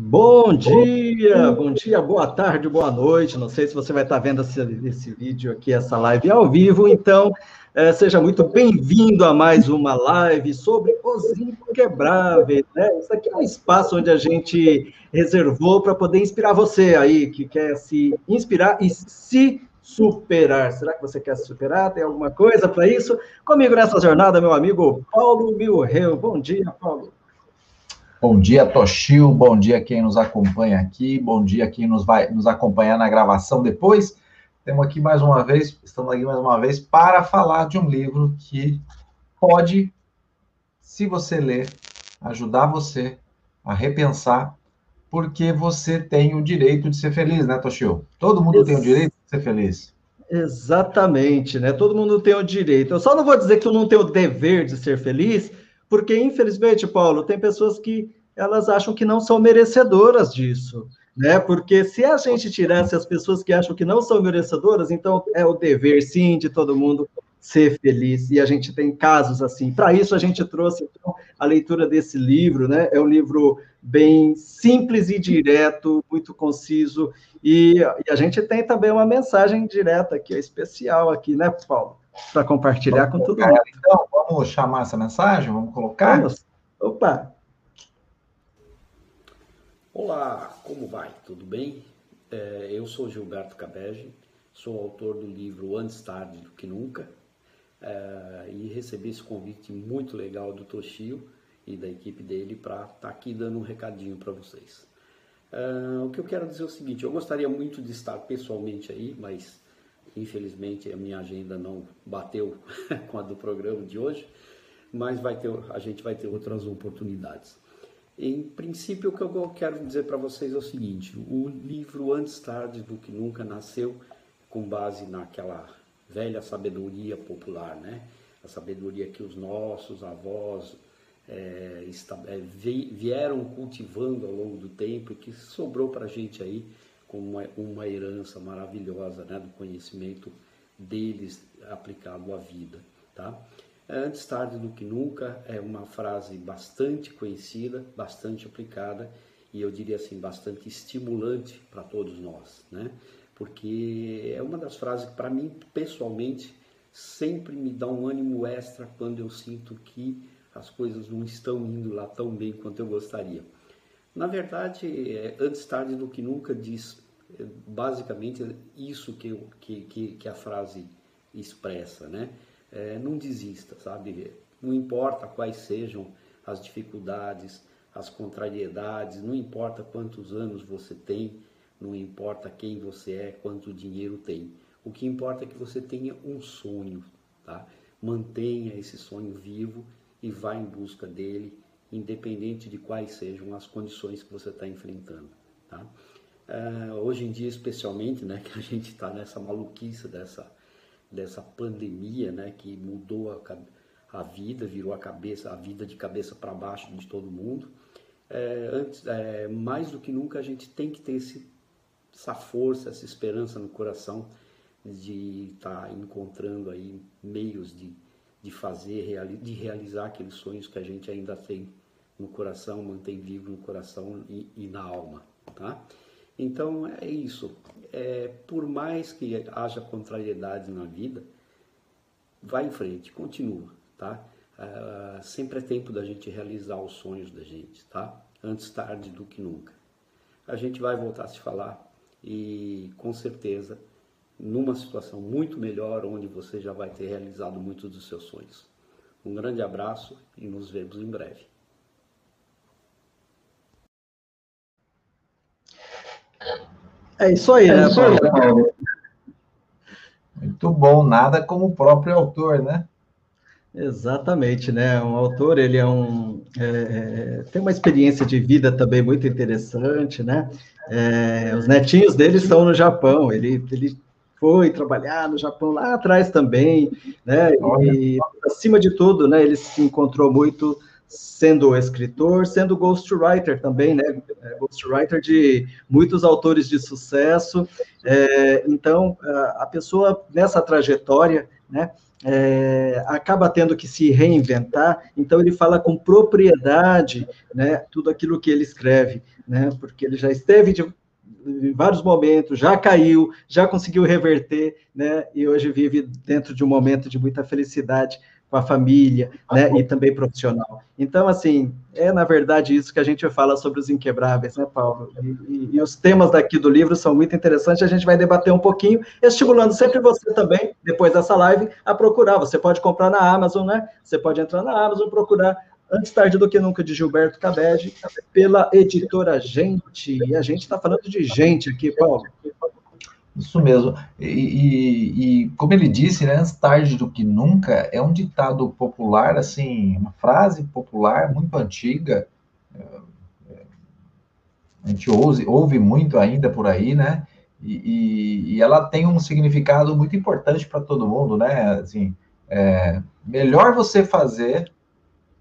Bom dia, bom dia, boa tarde, boa noite. Não sei se você vai estar vendo esse, esse vídeo aqui, essa live ao vivo, então é, seja muito bem-vindo a mais uma live sobre os inquebráveis. Né? Isso aqui é um espaço onde a gente reservou para poder inspirar você aí que quer se inspirar e se superar. Será que você quer se superar? Tem alguma coisa para isso? Comigo nessa jornada, meu amigo Paulo Milreu. Bom dia, Paulo. Bom dia, Toshio. Bom dia quem nos acompanha aqui. Bom dia quem nos vai nos acompanhar na gravação depois. Temos aqui mais uma vez, estamos aqui mais uma vez para falar de um livro que pode, se você ler, ajudar você a repensar, porque você tem o direito de ser feliz, né, Toshio? Todo mundo tem o direito ser feliz. Exatamente, né? Todo mundo tem o direito. Eu só não vou dizer que eu não tenho o dever de ser feliz, porque, infelizmente, Paulo, tem pessoas que elas acham que não são merecedoras disso, né? Porque se a gente tirasse as pessoas que acham que não são merecedoras, então é o dever, sim, de todo mundo ser feliz. E a gente tem casos assim. Para isso, a gente trouxe então, a leitura desse livro, né? É um livro bem simples e direto, muito conciso. E, e a gente tem também uma mensagem direta aqui, especial aqui, né, Paulo? para compartilhar vamos com todo mundo. Então, vamos chamar essa mensagem? Vamos colocar? Vamos. Opa! Olá, como vai? Tudo bem? É, eu sou Gilberto Cabege, sou autor do livro Antes Tarde do Que Nunca é, e recebi esse convite muito legal do Toshio e da equipe dele para estar tá aqui dando um recadinho para vocês. É, o que eu quero dizer é o seguinte: eu gostaria muito de estar pessoalmente aí, mas Infelizmente a minha agenda não bateu com a do programa de hoje, mas vai ter, a gente vai ter outras oportunidades. Em princípio, o que eu quero dizer para vocês é o seguinte: o livro Antes Tarde do Que Nunca nasceu com base naquela velha sabedoria popular, né? A sabedoria que os nossos avós é, vieram cultivando ao longo do tempo e que sobrou para a gente aí como uma, uma herança maravilhosa né, do conhecimento deles aplicado à vida. Tá? Antes tarde do que nunca é uma frase bastante conhecida, bastante aplicada e eu diria assim, bastante estimulante para todos nós, né? Porque é uma das frases que, para mim, pessoalmente, sempre me dá um ânimo extra quando eu sinto que as coisas não estão indo lá tão bem quanto eu gostaria. Na verdade, é, antes tarde do que nunca diz é, basicamente isso que, que, que a frase expressa, né? É, não desista, sabe? Não importa quais sejam as dificuldades, as contrariedades, não importa quantos anos você tem, não importa quem você é, quanto dinheiro tem. O que importa é que você tenha um sonho, tá? Mantenha esse sonho vivo e vá em busca dele independente de quais sejam as condições que você está enfrentando. Tá? Uh, hoje em dia, especialmente, né, que a gente está nessa maluquice dessa, dessa pandemia, né, que mudou a, a vida, virou a cabeça, a vida de cabeça para baixo de todo mundo. É, antes, é, mais do que nunca, a gente tem que ter esse, essa força, essa esperança no coração de estar tá encontrando aí meios de de fazer, de realizar aqueles sonhos que a gente ainda tem no coração, mantém vivo no coração e, e na alma, tá? Então é isso. É, por mais que haja contrariedades na vida, vai em frente, continua, tá? Uh, sempre é tempo da gente realizar os sonhos da gente, tá? Antes tarde do que nunca. A gente vai voltar a se falar e com certeza numa situação muito melhor, onde você já vai ter realizado muitos dos seus sonhos. Um grande abraço e nos vemos em breve. É isso aí, né, é Paulo? Muito bom, nada como o próprio autor, né? Exatamente, né? Um autor, ele é um é, é tem uma experiência de vida também muito interessante, né? É, os netinhos dele estão no Japão. Ele, ele foi trabalhar no Japão lá atrás também, né? E acima de tudo, né? Ele se encontrou muito sendo escritor, sendo ghostwriter também, né? É, ghostwriter de muitos autores de sucesso. É, então, a pessoa nessa trajetória, né? É, acaba tendo que se reinventar, então ele fala com propriedade, né, tudo aquilo que ele escreve, né, porque ele já esteve de, em vários momentos, já caiu, já conseguiu reverter, né, e hoje vive dentro de um momento de muita felicidade com a família, né, e também profissional. Então, assim, é na verdade isso que a gente fala sobre os inquebráveis, né, Paulo? E, e, os temas daqui do livro são muito interessantes, a gente vai debater um pouquinho, estimulando sempre você também, depois dessa live, a procurar. Você pode comprar na Amazon, né? Você pode entrar na Amazon, procurar Antes Tarde do Que Nunca, de Gilberto Cabege, pela editora Gente. E a gente está falando de gente aqui, Paulo. Isso mesmo. E, e, e, como ele disse, né, antes tarde do que nunca, é um ditado popular, assim, uma frase popular muito antiga. É, é, a gente ouve, ouve muito ainda por aí, né? E, e ela tem um significado muito importante para todo mundo, né? Assim, é, melhor você fazer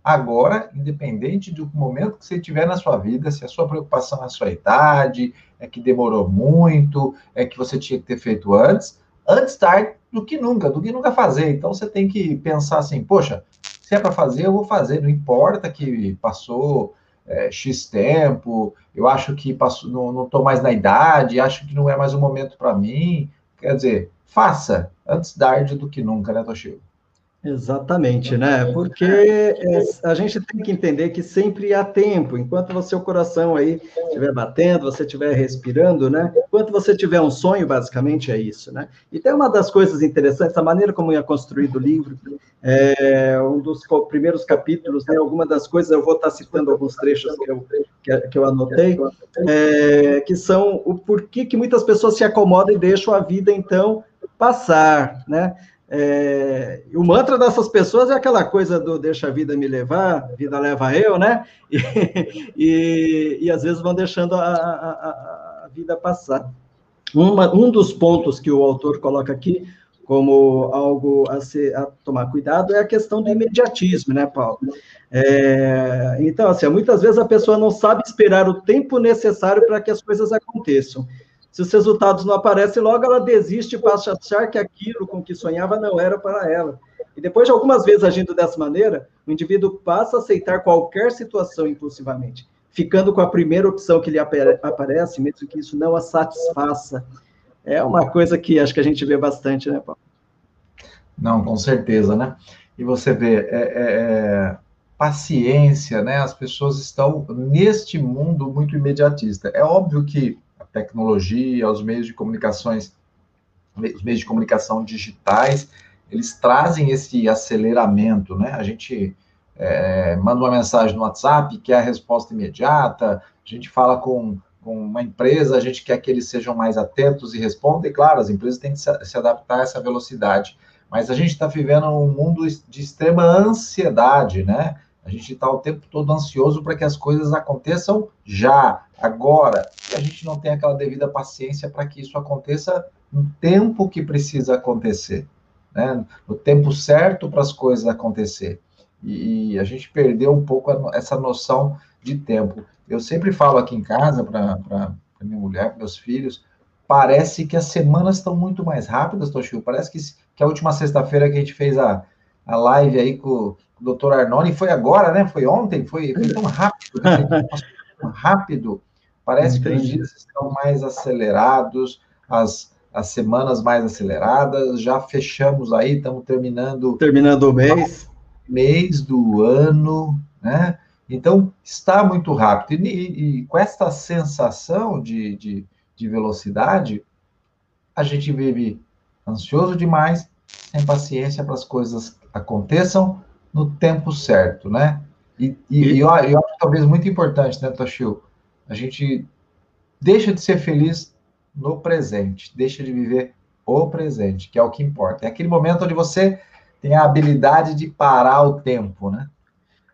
agora, independente do momento que você tiver na sua vida, se a sua preocupação é a sua idade, é que demorou muito, é que você tinha que ter feito antes, antes tarde do que nunca, do que nunca fazer. Então você tem que pensar assim, poxa, se é para fazer, eu vou fazer, não importa que passou é, X tempo, eu acho que passou, não estou mais na idade, acho que não é mais o momento para mim. Quer dizer, faça antes tarde do que nunca, né, Toshio? Exatamente, né? Porque é, a gente tem que entender que sempre há tempo, enquanto você o coração aí estiver batendo, você estiver respirando, né? Enquanto você tiver um sonho, basicamente é isso, né? E tem uma das coisas interessantes, a maneira como é construído o livro, é, um dos primeiros capítulos, né? Alguma das coisas, eu vou estar citando alguns trechos que eu, que, que eu anotei, é, que são o porquê que muitas pessoas se acomodam e deixam a vida, então, passar, né? É, o mantra dessas pessoas é aquela coisa do deixa a vida me levar, a vida leva eu, né? E, e, e às vezes vão deixando a, a, a vida passar. Uma, um dos pontos que o autor coloca aqui como algo a, ser, a tomar cuidado é a questão do imediatismo, né, Paulo? É, então, assim, muitas vezes a pessoa não sabe esperar o tempo necessário para que as coisas aconteçam. Se os resultados não aparecem, logo ela desiste e passa a achar que aquilo com que sonhava não era para ela. E depois de algumas vezes agindo dessa maneira, o indivíduo passa a aceitar qualquer situação impulsivamente, ficando com a primeira opção que lhe aparece, mesmo que isso não a satisfaça. É uma coisa que acho que a gente vê bastante, né, Paulo? Não, com certeza, né? E você vê, é, é, é, paciência, né? As pessoas estão neste mundo muito imediatista. É óbvio que tecnologia, os meios de comunicações, os meios de comunicação digitais, eles trazem esse aceleramento, né? A gente é, manda uma mensagem no WhatsApp, quer a resposta imediata, a gente fala com, com uma empresa, a gente quer que eles sejam mais atentos e respondam, e claro, as empresas têm que se adaptar a essa velocidade, mas a gente está vivendo um mundo de extrema ansiedade, né? A gente está o tempo todo ansioso para que as coisas aconteçam já, agora. E a gente não tem aquela devida paciência para que isso aconteça no tempo que precisa acontecer, né? No tempo certo para as coisas acontecer. E, a gente perdeu um pouco essa noção de tempo. Eu sempre falo aqui em casa para minha mulher, para meus filhos, parece que as semanas estão muito mais rápidas, Toshio. Parece que, que a última sexta-feira que a gente fez a, a live aí com o doutor Arnone, foi agora, né? Foi ontem, foi, foi tão rápido, né? tão rápido. Parece Entendi. que os dias estão mais acelerados, as, as semanas mais aceleradas, já fechamos aí, estamos terminando... Terminando o mês. Mês do ano, né? Então, está muito rápido. E, e, e com esta sensação de, de, de velocidade, a gente vive ansioso demais, sem paciência para as coisas aconteçam no tempo certo, né? E, e, e eu, eu acho talvez muito importante, né, Toshio? A gente deixa de ser feliz no presente, deixa de viver o presente, que é o que importa. É aquele momento onde você tem a habilidade de parar o tempo, né?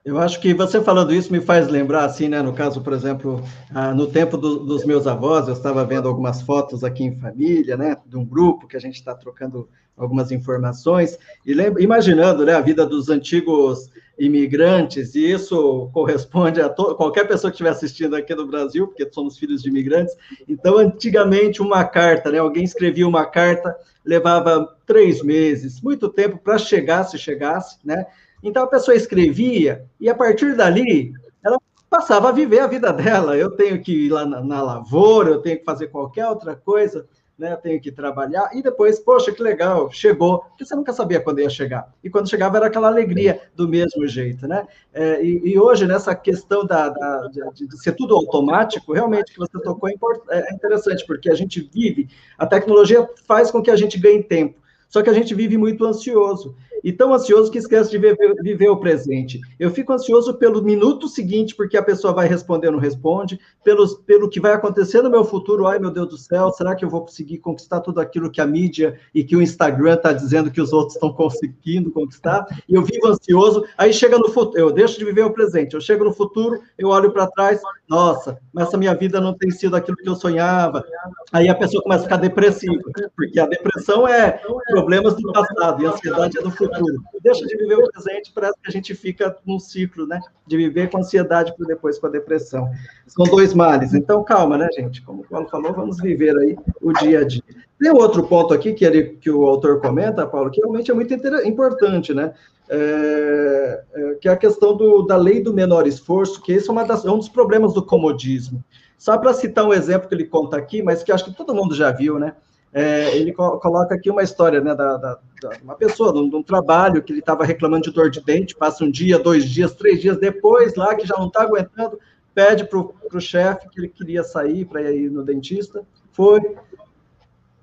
Eu acho que você falando isso me faz lembrar, assim, né? No caso, por exemplo, ah, no tempo do, dos meus avós, eu estava vendo algumas fotos aqui em família, né? De um grupo que a gente está trocando algumas informações e imaginando, né? A vida dos antigos imigrantes e isso corresponde a qualquer pessoa que estiver assistindo aqui no Brasil, porque somos filhos de imigrantes. Então, antigamente, uma carta, né? Alguém escrevia uma carta, levava três meses, muito tempo para chegar, se chegasse, né? Então a pessoa escrevia e a partir dali ela passava a viver a vida dela. Eu tenho que ir lá na, na lavoura, eu tenho que fazer qualquer outra coisa, né? Eu tenho que trabalhar e depois, poxa, que legal, chegou. Porque você nunca sabia quando ia chegar. E quando chegava era aquela alegria do mesmo jeito, né? É, e, e, hoje nessa questão da, da de, de, ser tudo automático, realmente que você tocou é, é interessante porque a gente vive, a tecnologia faz com que a gente ganhe tempo. Só que a gente vive muito ansioso e tão ansioso que esquece de viver, viver, o presente. Eu fico ansioso pelo minuto seguinte, porque a pessoa vai responder ou não responde, pelos, pelo que vai acontecer no meu futuro. Ai, meu Deus do céu, será que eu vou conseguir conquistar tudo aquilo que a mídia e que o Instagram está dizendo que os outros estão conseguindo conquistar? E eu vivo ansioso. Aí chega no futuro, eu deixo de viver o presente. Eu chego no futuro, eu olho para trás, nossa, mas essa minha vida não tem sido aquilo que eu sonhava. Aí a pessoa começa a ficar depressiva, porque a depressão é problemas do passado e a ansiedade é do futuro futuro. Deixa de viver o presente, parece que a gente fica num ciclo, né? De viver com ansiedade para depois com a depressão. São dois males. Então, calma, né, gente? Como o Paulo falou, vamos viver aí o dia a dia. Tem outro ponto aqui que, ele, que o autor comenta, Paulo, que realmente é muito importante, né? É, é, que é a questão do, da lei do menor esforço, que esse é, uma das, é um dos problemas do comodismo. Só para citar um exemplo que ele conta aqui, mas que acho que todo mundo já viu, né? É, ele co coloca aqui uma história, né, da, da, da uma pessoa, de um, de um, trabalho que ele estava reclamando de dor de dente, passa um dia, dois dias, três dias depois, lá que já não está aguentando, pede para o chefe que ele queria sair para ir no dentista, foi.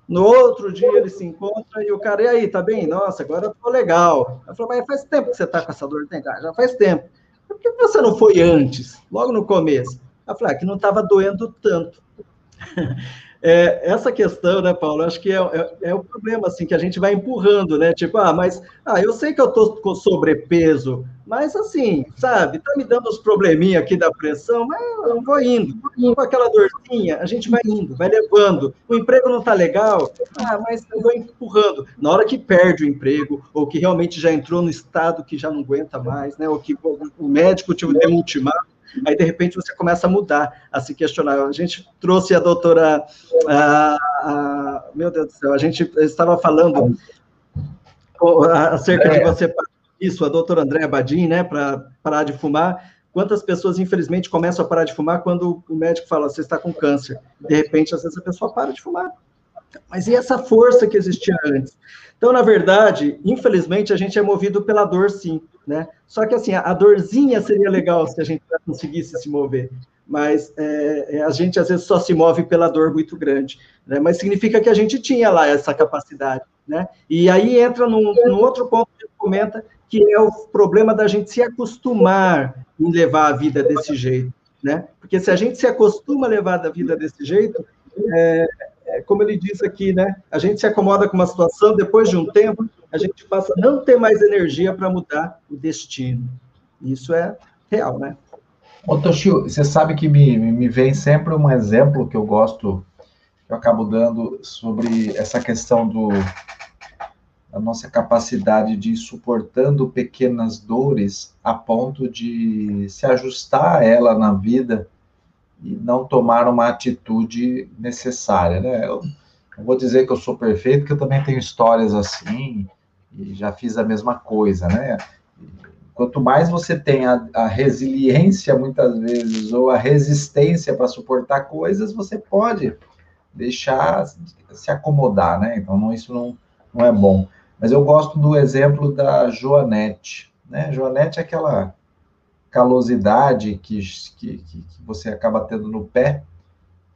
No outro dia ele se encontra e o cara, e aí, tá bem? Nossa, agora eu tô legal. Eu falou, mas faz tempo que você tá com essa dor de dente? Ah, já faz tempo. Por que você não foi antes, logo no começo? Eu falei, ah, que não estava doendo tanto. É, essa questão, né, Paulo, acho que é, é, é, o problema, assim, que a gente vai empurrando, né? Tipo, ah, mas ah, eu sei que eu tô com sobrepeso, mas assim, sabe, tá me dando uns probleminha aqui da pressão, mas eu vou indo, indo com aquela dorzinha, a gente vai indo, vai levando. O emprego não tá legal, ah, mas eu vou empurrando. Na hora que perde o emprego, ou que realmente já entrou no estado que já não aguenta mais, né? Ou que o médico te deu um ultimato, aí de repente você começa a mudar, a se questionar. A gente trouxe a doutora, a, a, meu Deus do céu, a gente estava falando acerca de você, isso, a doutora Andréa Badim, né, para parar de fumar, quantas pessoas, infelizmente, começam a parar de fumar quando o médico fala, você está com câncer. De repente, às vezes, a pessoa para de fumar. Mas e essa força que existia antes? Então, na verdade, infelizmente, a gente é movido pela dor, sim, né? Só que, assim, a dorzinha seria legal se a gente conseguisse se mover, mas é, é, a gente, às vezes, só se move pela dor muito grande, né? Mas significa que a gente tinha lá essa capacidade, né? E aí entra num, num outro ponto que comenta, que é o problema da gente se acostumar em levar a vida desse jeito, né? Porque se a gente se acostuma a levar a vida desse jeito, é, é, como ele diz aqui, né? A gente se acomoda com uma situação, depois de um tempo, a gente passa a não ter mais energia para mudar o destino. Isso é real, né? Ô, Toshio, você sabe que me, me vem sempre um exemplo que eu gosto, que eu acabo dando sobre essa questão do da nossa capacidade de ir suportando pequenas dores a ponto de se ajustar a ela na vida e não tomar uma atitude necessária, né? Eu não vou dizer que eu sou perfeito, porque eu também tenho histórias assim e já fiz a mesma coisa, né? Quanto mais você tem a, a resiliência, muitas vezes, ou a resistência para suportar coisas, você pode deixar se acomodar, né? Então, não, isso não, não é bom. Mas eu gosto do exemplo da Joanete, né? Joanete é aquela calosidade que, que, que, você acaba tendo no pé,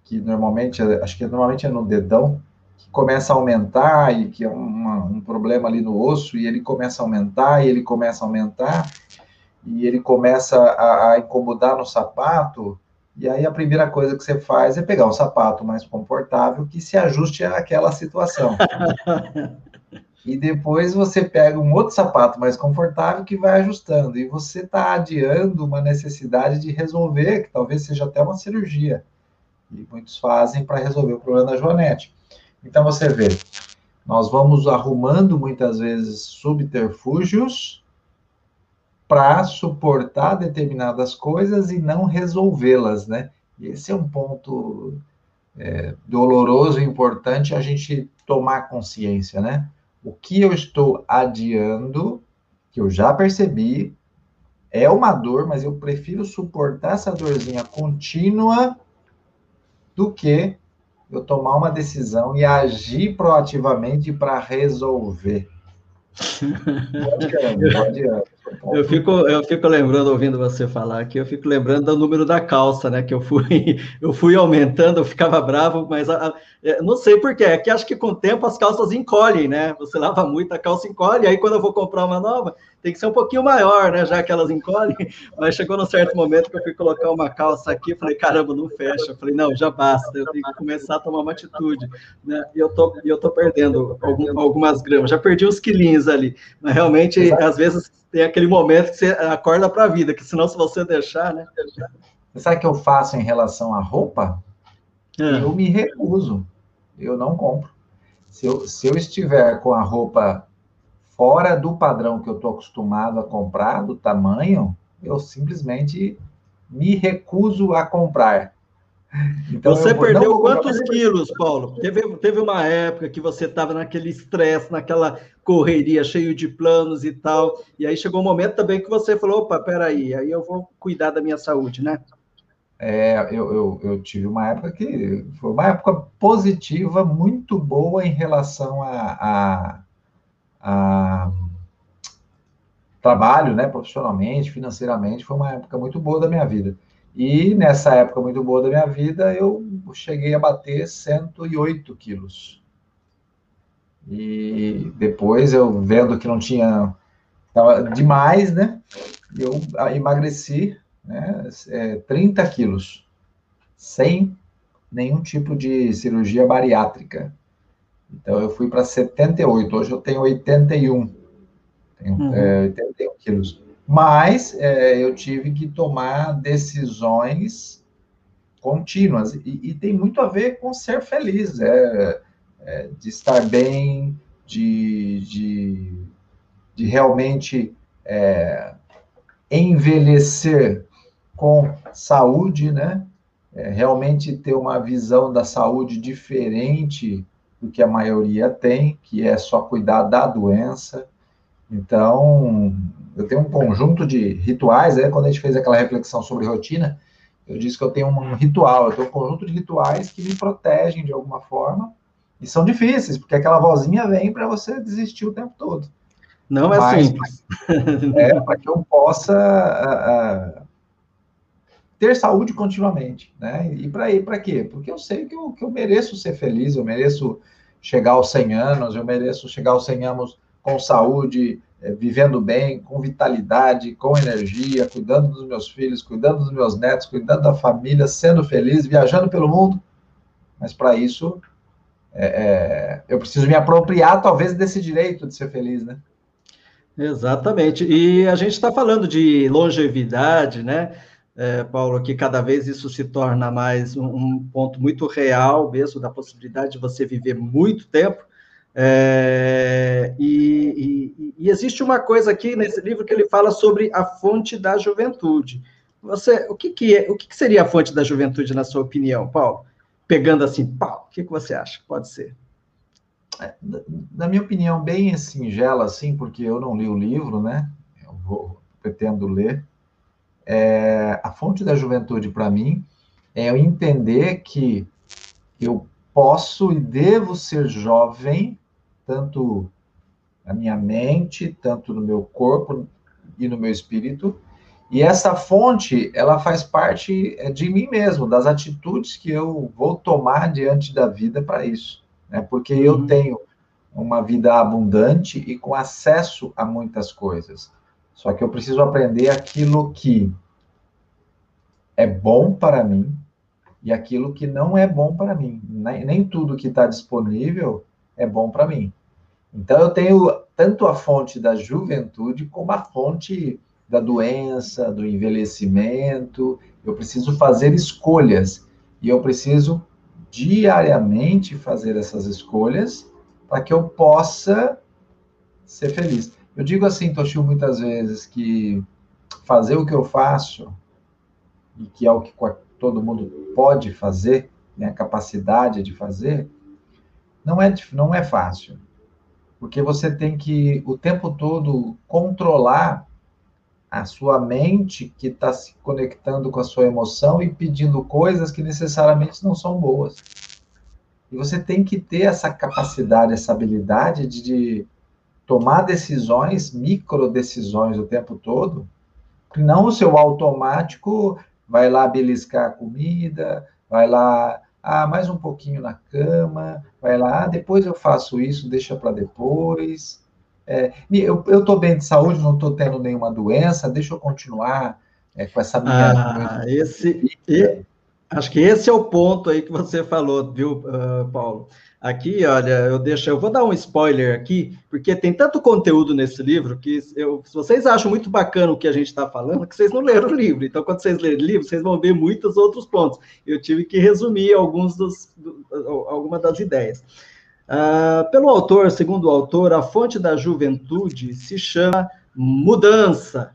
que normalmente, acho que normalmente é no dedão, que começa a aumentar e que é uma, um problema ali no osso, e ele começa a aumentar, e ele começa a aumentar, e ele começa a, a incomodar no sapato, e aí a primeira coisa que você faz é pegar um sapato mais confortável que se ajuste àquela situação. e depois você pega um outro sapato mais confortável que vai ajustando, e você está adiando uma necessidade de resolver, que talvez seja até uma cirurgia, e muitos fazem para resolver o problema da Joanete. Então você vê, nós vamos arrumando muitas vezes subterfúgios para suportar determinadas coisas e não resolvê-las, né? Esse é um ponto é, doloroso e importante a gente tomar consciência, né? O que eu estou adiando, que eu já percebi, é uma dor, mas eu prefiro suportar essa dorzinha contínua do que eu tomar uma decisão e agir proativamente para resolver. Não adianta, Eu fico, eu fico lembrando, ouvindo você falar aqui, eu fico lembrando do número da calça, né? Que eu fui, eu fui aumentando, eu ficava bravo, mas a, a, é, não sei porquê, é que acho que com o tempo as calças encolhem, né? Você lava muito, a calça encolhe, aí quando eu vou comprar uma nova, tem que ser um pouquinho maior, né? Já que elas encolhem. Mas chegou num certo momento que eu fui colocar uma calça aqui, falei, caramba, não fecha. Eu falei, não, já basta, eu tenho que começar a tomar uma atitude. Né? E eu tô, eu tô perdendo algum, algumas gramas, já perdi uns quilinhos ali. Mas realmente, Exato. às vezes, tem aquele momento que você acorda para a vida, que senão, se você deixar, né? Você sabe o que eu faço em relação à roupa? É. Eu me recuso. Eu não compro. Se eu, se eu estiver com a roupa fora do padrão que eu estou acostumado a comprar, do tamanho, eu simplesmente me recuso a comprar. Então, você vou, perdeu quantos quilos, Paulo? Teve, teve uma época que você estava naquele estresse, naquela correria, cheio de planos e tal, e aí chegou um momento também que você falou, opa, peraí, aí eu vou cuidar da minha saúde, né? É, eu, eu, eu tive uma época que foi uma época positiva, muito boa em relação a, a a, trabalho, né, profissionalmente, financeiramente, foi uma época muito boa da minha vida. E nessa época muito boa da minha vida, eu cheguei a bater 108 quilos. E depois eu vendo que não tinha, estava demais, né, eu emagreci, né, é, 30 quilos, sem nenhum tipo de cirurgia bariátrica. Então eu fui para 78, hoje eu tenho 81, tenho uhum. é, 81 quilos. Mas é, eu tive que tomar decisões contínuas, e, e, tem muito a ver com ser feliz, é, é de estar bem, de, de, de realmente é, envelhecer com saúde, né? É, realmente ter uma visão da saúde diferente do que a maioria tem, que é só cuidar da doença. Então, eu tenho um conjunto de rituais, quando a gente fez aquela reflexão sobre rotina, eu disse que eu tenho um ritual, eu tenho um conjunto de rituais que me protegem de alguma forma, e são difíceis, porque aquela vozinha vem para você desistir o tempo todo. Não é Mas, simples. É, para que eu possa uh, ter saúde continuamente, né? E para ir para quê? Porque eu sei que eu, que eu mereço ser feliz, eu mereço chegar aos 100 anos, eu mereço chegar aos 100 anos com saúde, é, vivendo bem, com vitalidade, com energia, cuidando dos meus filhos, cuidando dos meus netos, cuidando da família, sendo feliz, viajando pelo mundo. Mas para isso, é, é, eu preciso me apropriar, talvez, desse direito de ser feliz, né? Exatamente. E a gente está falando de longevidade, né? é, Paulo, que cada vez isso se torna mais um, um, ponto muito real mesmo da possibilidade de você viver muito tempo. É, e, e, e, existe uma coisa aqui nesse livro que ele fala sobre a fonte da juventude. Você, o que, que é, o que, que seria a fonte da juventude na sua opinião, Paulo? Pegando assim, Paulo, o que, que você acha pode ser? É, na minha opinião, bem singela, assim, porque eu não li o livro, né? Eu vou, pretendo ler é, a fonte da juventude para mim é eu entender que eu posso e devo ser jovem, tanto na minha mente, tanto no meu corpo e no meu espírito. E essa fonte, ela faz parte é, de mim mesmo, das atitudes que eu vou tomar diante da vida para isso. Né? Porque uhum. eu tenho uma vida abundante e com acesso a muitas coisas. Só que eu preciso aprender aquilo que é bom para mim e aquilo que não é bom para mim. Nem, nem tudo que está disponível é bom para mim. Então, eu tenho tanto a fonte da juventude como a fonte da doença, do envelhecimento. Eu preciso fazer escolhas e eu preciso diariamente fazer essas escolhas para que eu possa ser feliz. Eu digo assim, Toshio, muitas vezes que fazer o que eu faço e que é o que todo mundo pode fazer, né, a capacidade de fazer, não é, não é fácil. Porque você tem que, o tempo todo, controlar a sua mente que está se conectando com a sua emoção e pedindo coisas que necessariamente não são boas. E você tem que ter essa capacidade, essa habilidade de, de tomar decisões, micro decisões o tempo todo, que não o seu automático vai lá beliscar a comida, vai lá, ah, mais um pouquinho na cama, vai lá, ah, depois eu faço isso, deixa para depois. É, eu estou bem de saúde, não estou tendo nenhuma doença, deixa eu continuar é, com essa minha. Ah, esse, e, acho que esse é o ponto aí que você falou, viu, uh, Paulo? Aqui, olha, eu deixo, eu vou dar um spoiler aqui, porque tem tanto conteúdo nesse livro que eu, se vocês acham muito bacana o que a gente está falando, que vocês não leram o livro. Então, quando vocês lerem o livro, vocês vão ver muitos outros pontos. Eu tive que resumir alguns dos, do, algumas das ideias. Uh, pelo autor, segundo o autor, a fonte da juventude se chama mudança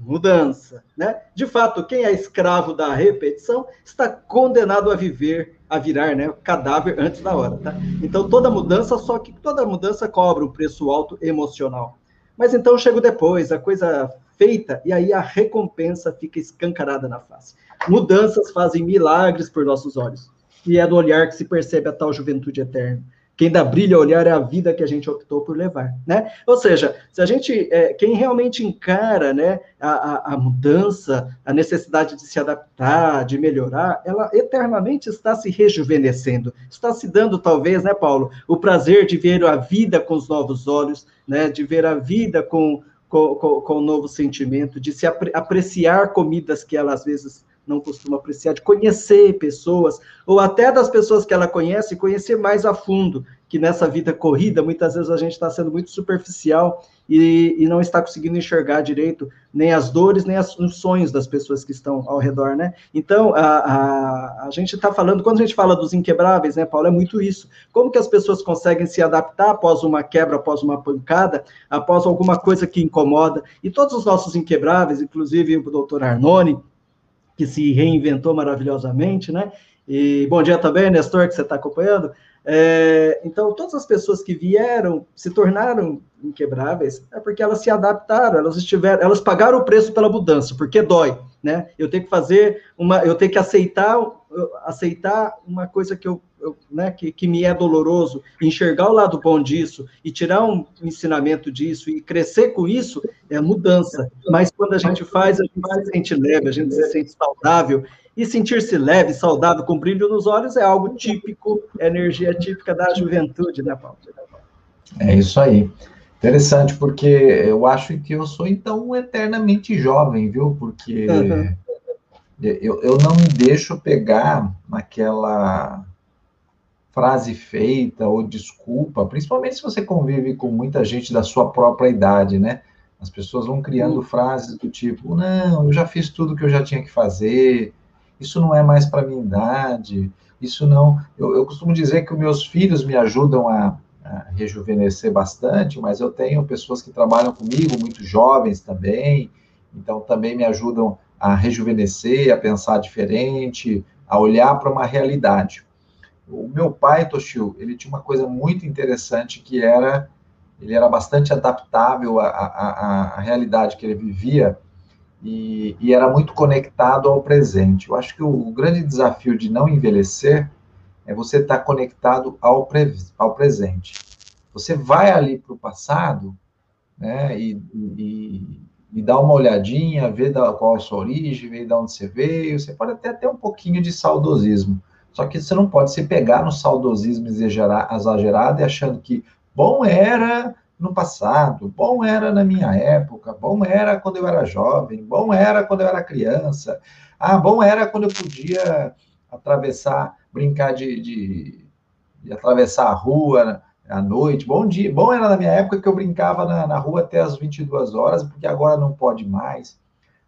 mudança, né? De fato, quem é escravo da repetição está condenado a viver, a virar, né, cadáver antes da hora, tá? Então toda mudança, só que toda mudança cobra um preço alto emocional. Mas então chega depois, a coisa feita e aí a recompensa fica escancarada na face. Mudanças fazem milagres por nossos olhos. E é do olhar que se percebe a tal juventude eterna. Quem dá brilho ao olhar é a vida que a gente optou por levar, né? Ou seja, se a gente, é, quem realmente encara, né, a, a, a, mudança, a necessidade de se adaptar, de melhorar, ela eternamente está se rejuvenescendo, está se dando talvez, né, Paulo, o prazer de ver a vida com os novos olhos, né, de ver a vida com com, com, com um novo sentimento, de se apre, apreciar comidas que ela às vezes não costuma apreciar, de conhecer pessoas, ou até das pessoas que ela conhece, conhecer mais a fundo, que nessa vida corrida, muitas vezes a gente está sendo muito superficial e, e, não está conseguindo enxergar direito nem as dores, nem as, os sonhos das pessoas que estão ao redor, né? Então, a, a, a gente está falando, quando a gente fala dos inquebráveis, né, Paulo, é muito isso. Como que as pessoas conseguem se adaptar após uma quebra, após uma pancada, após alguma coisa que incomoda? E todos os nossos inquebráveis, inclusive o doutor Arnone, que se reinventou maravilhosamente, né? E bom dia também, Nestor, que você está acompanhando. É, então, todas as pessoas que vieram, se tornaram inquebráveis, é porque elas se adaptaram, elas estiveram, elas pagaram o preço pela mudança, porque dói, né? Eu tenho que fazer uma, eu tenho que aceitar, aceitar uma coisa que eu, eu né, que, que me é doloroso, enxergar o lado bom disso e tirar um ensinamento disso e crescer com isso é mudança. Mas quando a gente faz, a gente se sente leve, a gente se sente saudável e sentir-se leve, saudável, com brilho nos olhos é algo típico, é energia típica da juventude, né, Paulo? É isso aí. Interessante, porque eu acho que eu sou, então, eternamente jovem, viu? Porque uhum. eu, eu não me deixo pegar naquela frase feita ou desculpa, principalmente se você convive com muita gente da sua própria idade, né? As pessoas vão criando uhum. frases do tipo: não, eu já fiz tudo que eu já tinha que fazer, isso não é mais para minha idade, isso não. Eu, eu, costumo dizer que os meus filhos me ajudam a, a, rejuvenescer bastante, mas eu tenho pessoas que trabalham comigo, muito jovens também, então também me ajudam a rejuvenescer, a pensar diferente, a olhar para uma realidade. O meu pai, Toshio, ele tinha uma coisa muito interessante que era ele era bastante adaptável à, à, à realidade que ele vivia e, e, era muito conectado ao presente. Eu acho que o, o grande desafio de não envelhecer é você estar conectado ao, pre, ao presente. Você vai ali para o passado, né, e, e, e dá uma olhadinha, vê da, qual é a sua origem, vê de onde você veio, você pode até ter um pouquinho de saudosismo, só que você não pode se pegar no saudosismo exagerado e achando que bom era no passado, bom era na minha época, bom era quando eu era jovem, bom era quando eu era criança, ah, bom era quando eu podia atravessar, brincar de, de, de atravessar a rua à noite. Bom dia. Bom era na minha época que eu brincava na, na rua até as 22 horas, porque agora não pode mais.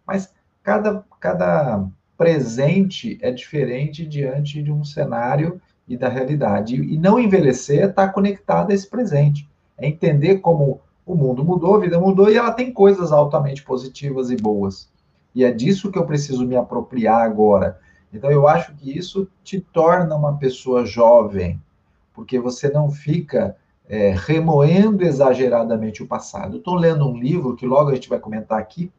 Mas cada, cada presente é diferente diante de um cenário e da realidade. E não envelhecer estar conectado a esse presente. É entender como o mundo mudou, a vida mudou e ela tem coisas altamente positivas e boas. E é disso que eu preciso me apropriar agora. Então, eu acho que isso te torna uma pessoa jovem, porque você não fica é, remoendo exageradamente o passado. Estou lendo um livro que logo a gente vai comentar aqui,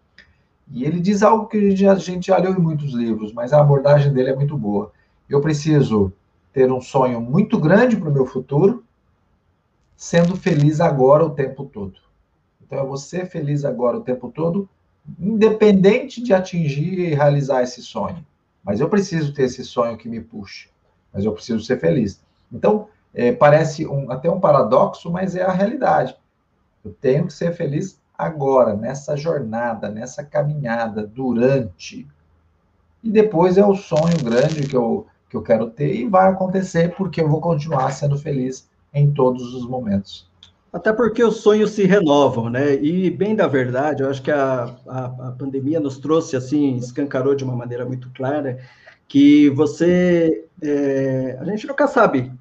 e ele diz algo que a gente já leu em muitos livros, mas a abordagem dele é muito boa. Eu preciso ter um sonho muito grande para o meu futuro, sendo feliz agora o tempo todo. Então, eu vou ser feliz agora o tempo todo, independente de atingir e realizar esse sonho. Mas eu preciso ter esse sonho que me puxe. Mas eu preciso ser feliz. Então, é, parece um, até um paradoxo, mas é a realidade. Eu tenho que ser feliz agora, nessa jornada, nessa caminhada, durante. E depois é o sonho grande que eu, que eu quero ter e vai acontecer porque eu vou continuar sendo feliz em todos os momentos. Até porque os sonhos se renovam, né? E bem da verdade, eu acho que a, a, a, pandemia nos trouxe assim, escancarou de uma maneira muito clara que você, é, a gente nunca sabe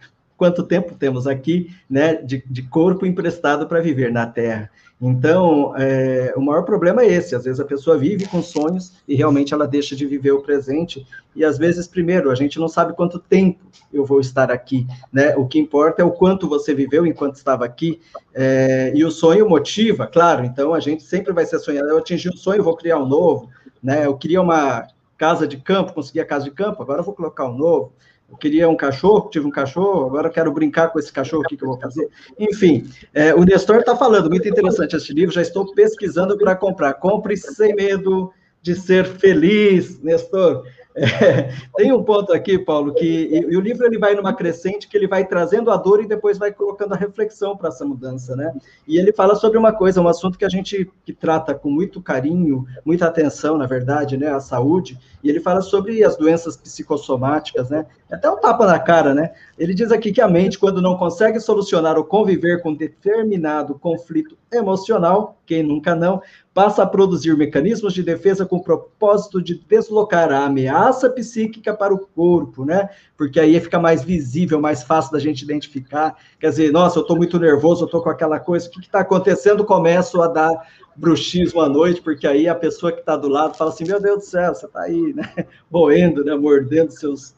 quanto tempo temos aqui, né, de, de corpo emprestado para viver na Terra. Então, é, o maior problema é esse. Às vezes a pessoa vive com sonhos e realmente ela deixa de viver o presente. E às vezes, primeiro, a gente não sabe quanto tempo eu vou estar aqui, né? O que importa é o quanto você viveu enquanto estava aqui. É, e o sonho motiva, claro. Então, a gente sempre vai ser sonhado. Eu atingi um sonho, vou criar um novo, né? Eu queria uma casa de campo, consegui a casa de campo, agora eu vou colocar um novo eu queria um cachorro, tive um cachorro, agora eu quero brincar com esse cachorro, o que, eu vou fazer? Enfim, é, o Nestor está falando, muito interessante esse livro, já estou pesquisando para comprar. Compre sem medo de ser feliz, Nestor. É, tem um ponto aqui, Paulo, que e, o livro ele vai numa crescente que ele vai trazendo a dor e depois vai colocando a reflexão para essa mudança, né? E ele fala sobre uma coisa, um assunto que a gente que trata com muito carinho, muita atenção, na verdade, né? A saúde. E ele fala sobre as doenças psicossomáticas, né? Até um tapa na cara, né? Ele diz aqui que a mente, quando não consegue solucionar ou conviver com determinado conflito emocional, quem nunca não, passa a produzir mecanismos de defesa com o propósito de deslocar a ameaça psíquica para o corpo, né? Porque aí fica mais visível, mais fácil da gente identificar. Quer dizer, nossa, eu estou muito nervoso, eu estou com aquela coisa, o que está acontecendo? Começo a dar bruxismo à noite, porque aí a pessoa que está do lado fala assim: meu Deus do céu, você está aí, né? Boendo, né? Mordendo seus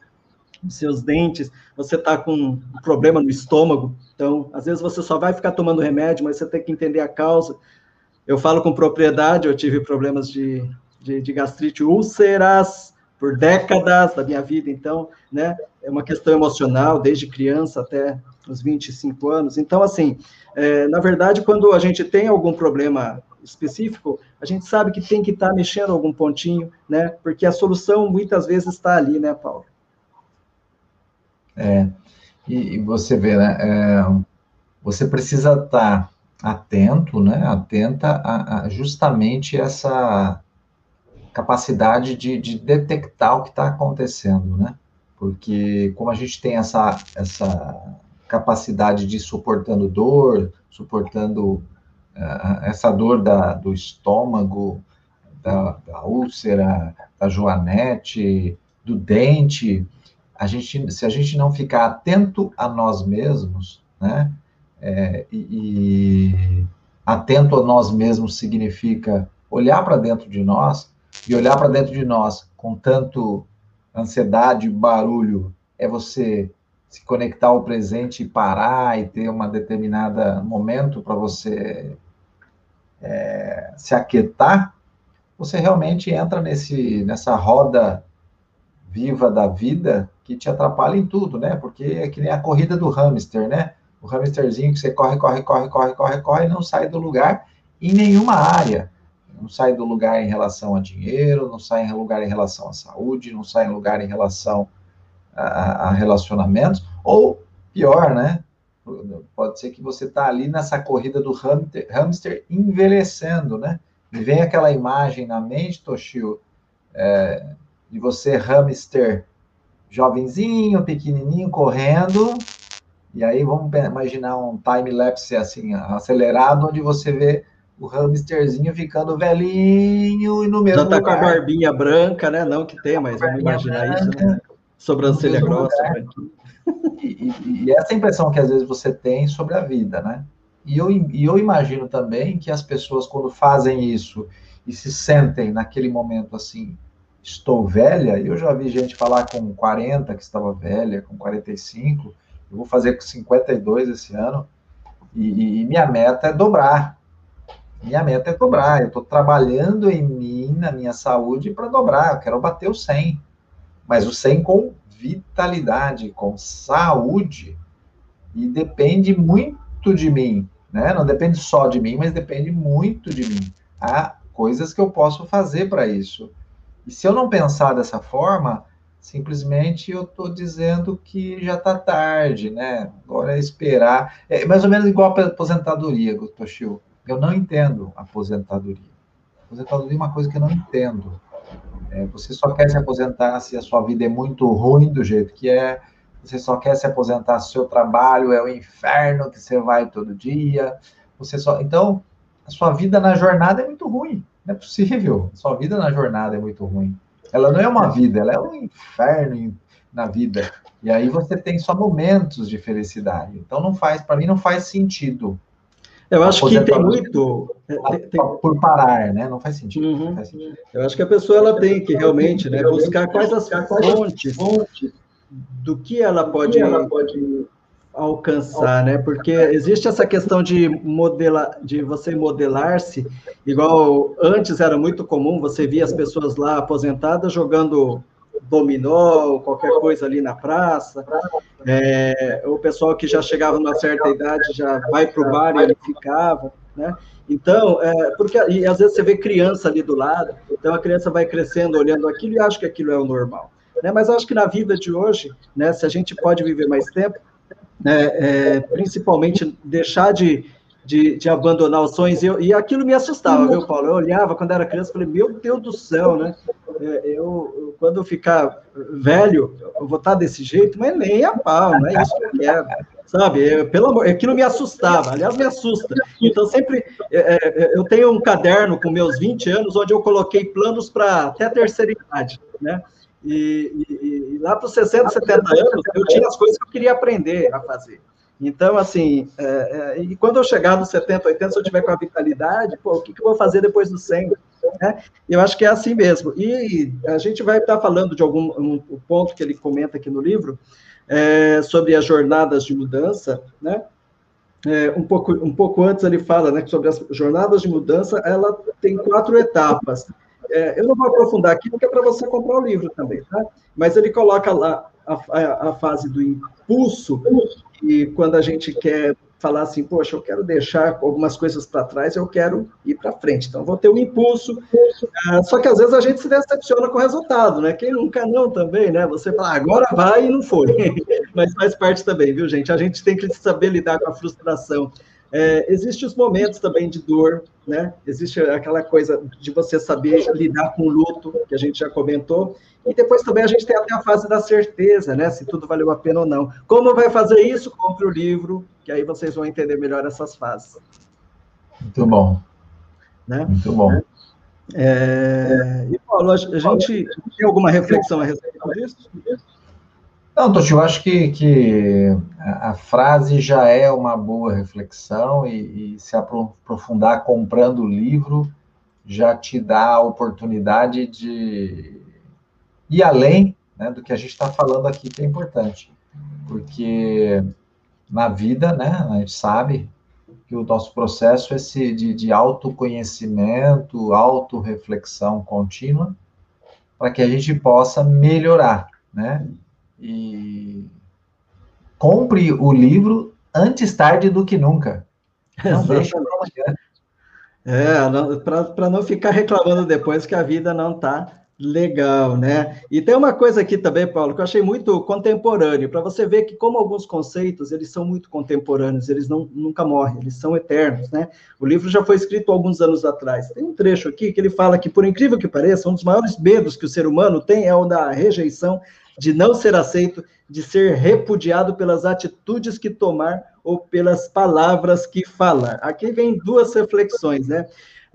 seus dentes, você está com um problema no estômago, então, às vezes você só vai ficar tomando remédio, mas você tem que entender a causa. Eu falo com propriedade, eu tive problemas de, de, de gastrite úlceras por décadas da minha vida, então, né, é uma questão emocional, desde criança até os 25 anos. Então, assim, é, na verdade, quando a gente tem algum problema específico, a gente sabe que tem que estar tá mexendo algum pontinho, né, porque a solução muitas vezes está ali, né, Paulo? É, e, e você vê, né, é, você precisa estar tá atento, né, atenta a, a justamente essa capacidade de, de detectar o que está acontecendo, né? Porque como a gente tem essa, essa capacidade de ir suportando dor, suportando uh, essa dor da, do estômago, da, da úlcera, da joanete, do dente, a gente, se a gente não ficar atento a nós mesmos, né, é, e, e, atento a nós mesmos significa olhar para dentro de nós, e olhar para dentro de nós com tanto ansiedade, barulho, é você se conectar ao presente e parar e ter uma determinada momento para você é, se aquietar, você realmente entra nesse, nessa roda viva da vida que te atrapalha em tudo, né? Porque é que nem a corrida do hamster, né? O hamsterzinho que você corre, corre, corre, corre, corre, corre, não sai do lugar em nenhuma área. Não sai do lugar em relação a dinheiro, não sai em lugar em relação à saúde, não sai em lugar em relação a, a relacionamentos, ou pior, né? Pode ser que você está ali nessa corrida do hamster, hamster envelhecendo, né? Me vem aquela imagem na mente, Toshio, é, de você hamster jovenzinho, pequenininho, correndo, E aí vamos imaginar um time-lapse assim, acelerado, onde você vê o hamsterzinho ficando velhinho e no mesmo Já tá lugar. com a barbinha branca, né? Não que tem, mas vamos imaginar branca, isso, né? Sobrancelha grossa, e, e, e, essa impressão que às vezes você tem sobre a vida, né? E eu, e eu imagino também que as pessoas, quando fazem isso e se sentem naquele momento assim, estou velha, eu já vi gente falar com 40 que estava velha, com 45, eu vou fazer com 52 esse ano, e, e minha meta é dobrar. Minha meta é dobrar. Eu estou trabalhando em mim, na minha saúde, para dobrar. Eu quero bater o 100. Mas o 100 com vitalidade, com saúde. E depende muito de mim. Né? Não depende só de mim, mas depende muito de mim. Há coisas que eu posso fazer para isso. E se eu não pensar dessa forma, Simplesmente eu estou dizendo que já está tarde, né? Agora é esperar. É mais ou menos igual a aposentadoria, Toshio. Eu não entendo aposentadoria. Aposentadoria é uma coisa que eu não entendo. É, você só quer se aposentar se a sua vida é muito ruim do jeito que é. Você só quer se aposentar se o seu trabalho é o inferno que você vai todo dia. Você só. Então, a sua vida na jornada é muito ruim. Não é possível. Sua vida na jornada é muito ruim. Ela não é uma vida, ela é um inferno na vida. E aí você tem só momentos de felicidade. Então não faz, para mim não faz sentido. Eu acho que tem muito é, tem, por parar, né? Não faz sentido, uhum. não faz sentido. Eu acho que a pessoa ela tem que realmente, né, buscar quais as fontes do que ela pode, ela pode alcançar, né? Porque existe essa questão de modelar, de você modelar-se, igual antes era muito comum, você via as pessoas lá aposentadas jogando dominó, qualquer coisa ali na praça, é, o pessoal que já chegava numa certa idade já vai para o bar e ele ficava, né? Então, é, porque e às vezes você vê criança ali do lado, então a criança vai crescendo olhando aquilo e acha que aquilo é o normal. Né? Mas acho que na vida de hoje, né, se a gente pode viver mais tempo, né, é, principalmente deixar de, de, de, abandonar os sonhos, e, eu, e aquilo me assustava, viu, Paulo? Eu olhava quando era criança, falei, meu Deus do céu, né? É, eu, eu, quando eu ficar velho, eu vou estar desse jeito, mas nem a pau, não é isso que eu quero, sabe? É, pelo amor, aquilo me assustava, aliás, me assusta. Então, sempre, é, é eu tenho um caderno com meus 20 anos, onde eu coloquei planos para até a terceira idade, né? E, e, e lá para os 60, 70 anos, eu tinha as coisas que eu queria aprender a fazer. Então, assim, é, é, e quando eu chegar nos 70, 80, se eu tiver com a vitalidade, pô, o que, que eu vou fazer depois do 100? Né? Eu acho que é assim mesmo. E a gente vai estar falando de algum um, um ponto que ele comenta aqui no livro, é, sobre as jornadas de mudança, né? É, um, pouco, um pouco antes ele fala né, sobre as jornadas de mudança, ela tem quatro etapas. É, eu não vou aprofundar aqui, porque é para você comprar o livro também, tá? Mas ele coloca lá a, a, a fase do impulso, e quando a gente quer falar assim, poxa, eu quero deixar algumas coisas para trás, eu quero ir para frente. Então, vou ter um impulso. Uh, só que às vezes a gente se decepciona com o resultado, né? Quem nunca não também, né? Você fala, ah, agora vai e não foi. Mas faz parte também, viu, gente? A gente tem que saber lidar com a frustração. É, Existem os momentos também de dor, né? Existe aquela coisa de você saber lidar com o luto, que a gente já comentou, e depois também a gente tem até a fase da certeza, né? Se tudo valeu a pena ou não. Como vai fazer isso? Compre o livro, que aí vocês vão entender melhor essas fases. Muito bom. Né? Muito bom. É... E, Paulo, a gente tem alguma reflexão a respeito disso? Não, Totti, eu acho que, que a frase já é uma boa reflexão e, e, se aprofundar comprando o livro já te dá a oportunidade de ir além né, do que a gente está falando aqui, que é importante. Porque na vida, né, a gente sabe que o nosso processo é esse de, de autoconhecimento, autorreflexão contínua, para que a gente possa melhorar, né? E compre o livro antes tarde do que nunca. Não deixe É, para não ficar reclamando depois que a vida não está Legal, né? E tem uma coisa aqui também, Paulo, que eu achei muito contemporâneo, para você ver que como alguns conceitos, eles são muito contemporâneos, eles não, nunca morrem, eles são eternos, né? O livro já foi escrito alguns anos atrás. Tem um trecho aqui que ele fala que, por incrível que pareça, um dos maiores medos que o ser humano tem é o da rejeição de não ser aceito, de ser repudiado pelas atitudes que tomar ou pelas palavras que falar. Aqui vem duas reflexões, né?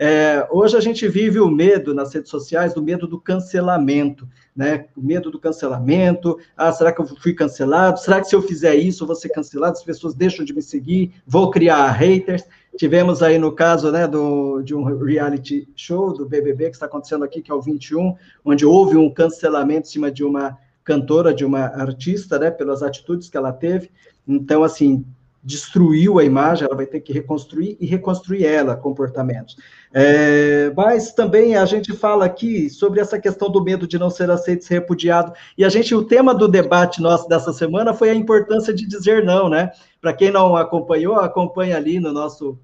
É, hoje a gente vive o medo nas redes sociais, do medo do cancelamento, né? O medo do cancelamento. Ah, será que eu fui cancelado? Será que se eu fizer isso, eu vou ser cancelado? As pessoas deixam de me seguir? Vou criar haters? Tivemos aí no caso né, do, de um reality show do BBB que está acontecendo aqui, que é o 21, onde houve um cancelamento em cima de uma cantora, de uma artista, né, pelas atitudes que ela teve. Então, assim, destruiu a imagem, ela vai ter que reconstruir e reconstruir ela, comportamentos. É, mas também a gente fala aqui sobre essa questão do medo de não ser aceito, ser repudiado, e a gente, o tema do debate nosso dessa semana foi a importância de dizer não, né? Para quem não acompanhou, acompanha ali no nosso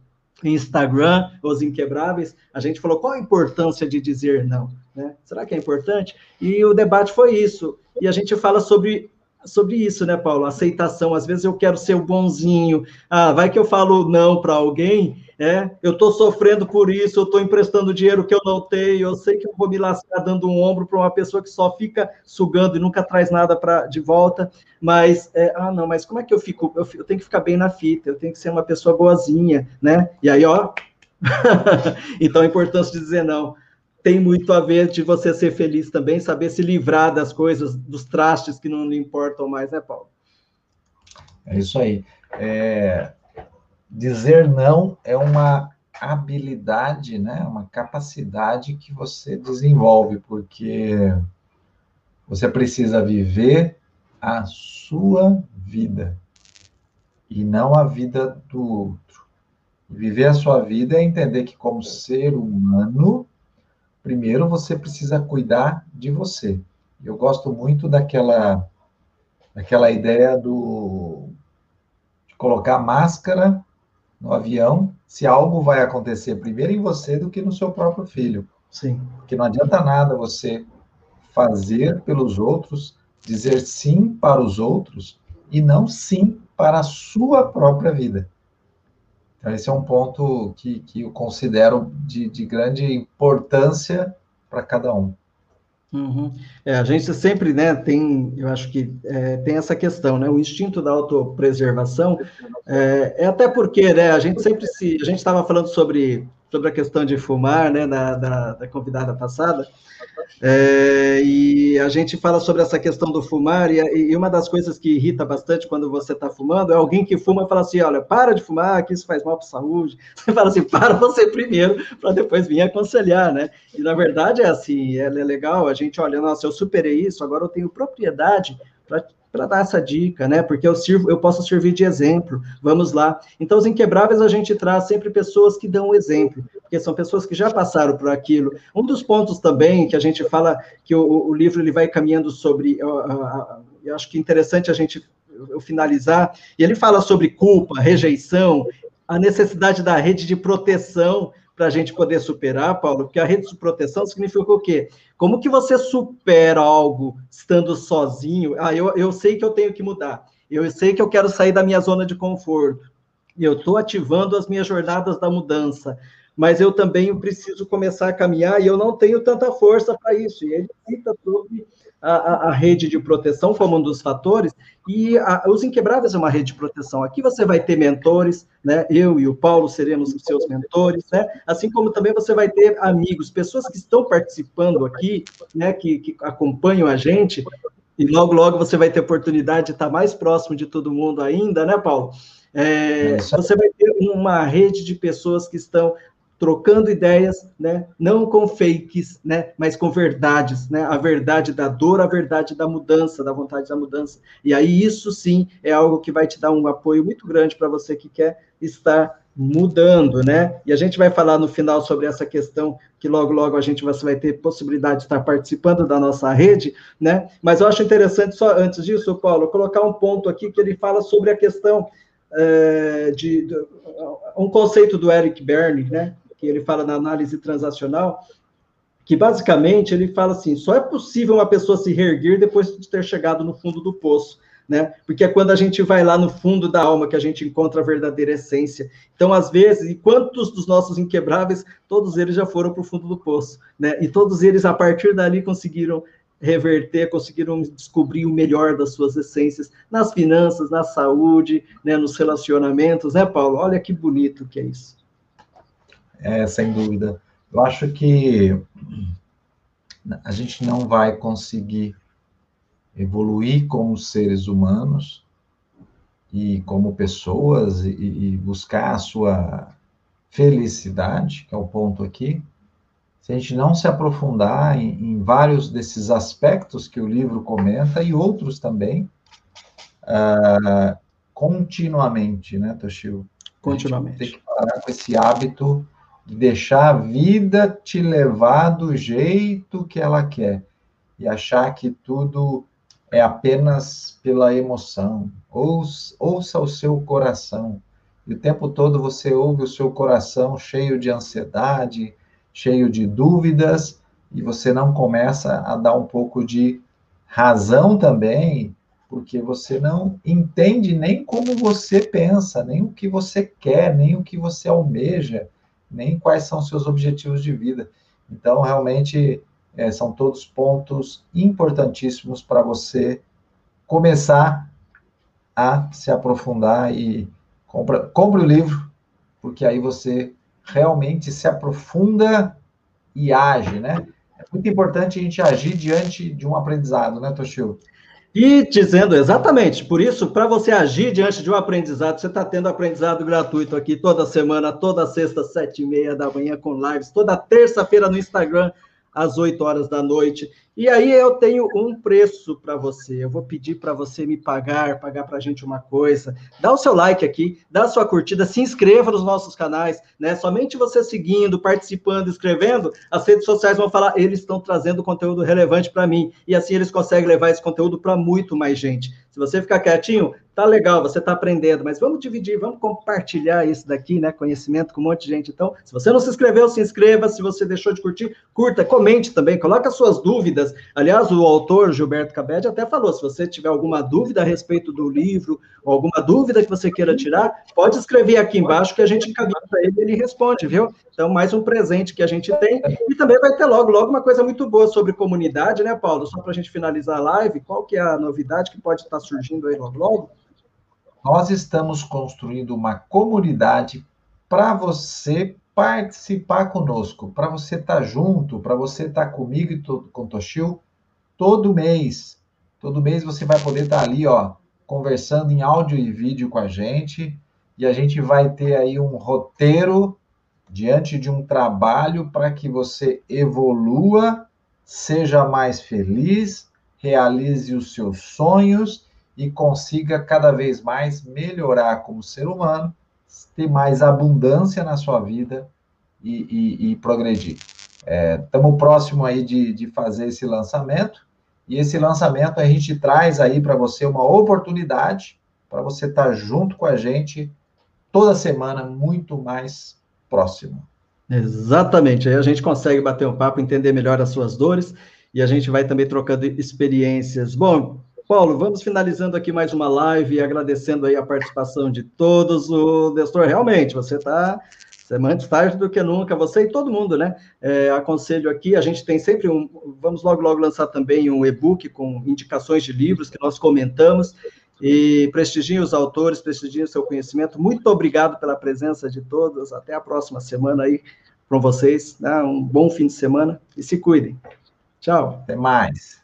Instagram, Os Inquebráveis, a gente falou qual a importância de dizer não, né? Será que é importante? E o debate foi isso, e a gente fala sobre sobre isso, né, Paulo? Aceitação. Às vezes eu quero ser o bonzinho. Ah, vai que eu falo não para alguém, é? Eu estou sofrendo por isso, eu estou emprestando dinheiro que eu não tenho, eu sei que eu vou me lascar dando um ombro para uma pessoa que só fica sugando e nunca traz nada de volta. Mas, é, ah, não, mas como é que eu fico? Eu, eu tenho que ficar bem na fita, eu tenho que ser uma pessoa boazinha, né? E aí, ó. então a importância de dizer não tem muito a ver de você ser feliz também, saber se livrar das coisas, dos trastes que não lhe importam mais, né, Paulo? É isso aí. É, dizer não é uma habilidade, né, uma capacidade que você desenvolve, porque você precisa viver a sua vida e não a vida do outro. Viver a sua vida é entender que, como ser humano, primeiro você precisa cuidar de você. Eu gosto muito daquela, daquela ideia do de colocar máscara no avião se algo vai acontecer primeiro em você do que no seu próprio filho. Sim. Porque não adianta nada você fazer pelos outros, dizer sim para os outros e não sim para a sua própria vida. Então, esse é um ponto que, que eu considero de, de grande importância para cada um. Uhum. É, a gente sempre, né, tem, eu acho que é, tem essa questão, né, o instinto da autopreservação, é, é até porque, né, a gente sempre se, a gente estava falando sobre, sobre a questão de fumar, né, da, da, da convidada passada, é, e a gente fala sobre essa questão do fumar, e, e uma das coisas que irrita bastante quando você está fumando é alguém que fuma e fala assim: olha, para de fumar, que isso faz mal para a saúde. Você fala assim: para você primeiro, para depois vir aconselhar, né? E na verdade é assim: é legal a gente olha, nossa, eu superei isso, agora eu tenho propriedade para para dar essa dica, né? Porque eu sirvo, eu posso servir de exemplo. Vamos lá. Então, os inquebráveis a gente traz sempre pessoas que dão exemplo, porque são pessoas que já passaram por aquilo. Um dos pontos também que a gente fala que o, o livro ele vai caminhando sobre, uh, eu acho que é interessante a gente eu finalizar. E ele fala sobre culpa, rejeição, a necessidade da rede de proteção para a gente poder superar, Paulo, porque a rede de proteção significa o quê? Como que você supera algo estando sozinho? Ah, eu, eu sei que eu tenho que mudar, eu sei que eu quero sair da minha zona de conforto, eu estou ativando as minhas jornadas da mudança, mas eu também preciso começar a caminhar e eu não tenho tanta força para isso. E ele cita sobre a, a, rede de proteção como um dos fatores, e a, os Inquebráveis é uma rede de proteção. Aqui você vai ter mentores, né? Eu e o Paulo seremos os seus mentores, né? Assim como também você vai ter amigos, pessoas que estão participando aqui, né? Que, que acompanham a gente, e logo, logo você vai ter oportunidade de estar mais próximo de todo mundo ainda, né, Paulo? É, você vai ter uma rede de pessoas que estão trocando ideias, né? Não com fakes, né? Mas com verdades, né? A verdade da dor, a verdade da mudança, da vontade da mudança. E aí isso sim é algo que vai te dar um apoio muito grande para você que quer estar mudando, né? E a gente vai falar no final sobre essa questão que logo logo a gente vai ter possibilidade de estar participando da nossa rede, né? Mas eu acho interessante só antes disso, Paulo, colocar um ponto aqui que ele fala sobre a questão é, de, de um conceito do Eric Berne, né? Que ele fala na análise transacional, que basicamente ele fala assim: só é possível uma pessoa se reerguer depois de ter chegado no fundo do poço. Né? Porque é quando a gente vai lá no fundo da alma que a gente encontra a verdadeira essência. Então, às vezes, e quantos dos nossos inquebráveis, todos eles já foram para o fundo do poço, né? E todos eles, a partir dali, conseguiram reverter, conseguiram descobrir o melhor das suas essências nas finanças, na saúde, né, nos relacionamentos, né, Paulo? Olha que bonito que é isso. É, sem dúvida. Eu acho que a gente não vai conseguir evoluir como seres humanos e como pessoas e, e buscar a sua felicidade, que é o ponto aqui, se a gente não se aprofundar em, em vários desses aspectos que o livro comenta e outros também, uh, continuamente, né, Toshio? Continuamente. Tem que parar com esse hábito de deixar a vida te levar do jeito que ela quer e achar que tudo é apenas pela emoção. Ouça, ouça o seu coração. E o tempo todo você ouve o seu coração cheio de ansiedade, cheio de dúvidas, e você não começa a dar um pouco de razão também, porque você não entende nem como você pensa, nem o que você quer, nem o que você almeja, nem quais são seus objetivos de vida. Então, realmente, é, são todos pontos importantíssimos para você começar a se aprofundar e compra, compre o livro, porque aí você realmente se aprofunda e age, né? É muito importante a gente agir diante de um aprendizado, né, Toshio? E dizendo exatamente, por isso, para você agir diante de um aprendizado, você está tendo aprendizado gratuito aqui toda semana, toda sexta, sete e meia da manhã, com lives, toda terça-feira no Instagram, às 8 horas da noite. E aí eu tenho um preço para você. Eu vou pedir para você me pagar, pagar para a gente uma coisa. Dá o seu like aqui, dá a sua curtida, se inscreva nos nossos canais, né? Somente você seguindo, participando, escrevendo, as redes sociais vão falar, eles estão trazendo conteúdo relevante para mim. E assim eles conseguem levar esse conteúdo para muito mais gente. Se você ficar quietinho, tá legal, você está aprendendo, mas vamos dividir, vamos compartilhar isso daqui, né? Conhecimento com um monte de gente. Então, se você não se inscreveu, se inscreva. Se você deixou de curtir, curta, comente também, coloque as suas dúvidas. Aliás, o autor Gilberto Cabed até falou: se você tiver alguma dúvida a respeito do livro, alguma dúvida que você queira tirar, pode escrever aqui embaixo que a gente encaminha para ele e ele responde, viu? Então, mais um presente que a gente tem. E também vai ter logo, logo uma coisa muito boa sobre comunidade, né, Paulo? Só para a gente finalizar a live, qual que é a novidade que pode estar surgindo aí logo, logo? Nós estamos construindo uma comunidade para você participar conosco, para você estar tá junto, para você estar tá comigo e com o Toshio todo mês. Todo mês você vai poder estar tá ali, ó, conversando em áudio e vídeo com a gente, e a gente vai ter aí um roteiro diante de um trabalho para que você evolua, seja mais feliz, realize os seus sonhos e consiga cada vez mais melhorar como ser humano, ter mais abundância na sua vida e, e, e progredir. Estamos é, próximo aí de, de fazer esse lançamento, e esse lançamento a gente traz aí para você uma oportunidade para você estar tá junto com a gente toda semana, muito mais próximo. Exatamente, aí a gente consegue bater um papo, entender melhor as suas dores, e a gente vai também trocando experiências. Bom, Paulo, vamos finalizando aqui mais uma live, agradecendo aí a participação de todos. O Nestor, realmente, você está é mais tarde do que nunca, você e todo mundo, né? É, aconselho aqui, a gente tem sempre um. Vamos logo, logo lançar também um e-book com indicações de livros que nós comentamos. E prestigiem os autores, prestigiem o seu conhecimento. Muito obrigado pela presença de todos. Até a próxima semana aí com vocês. Né? Um bom fim de semana e se cuidem. Tchau. Até mais.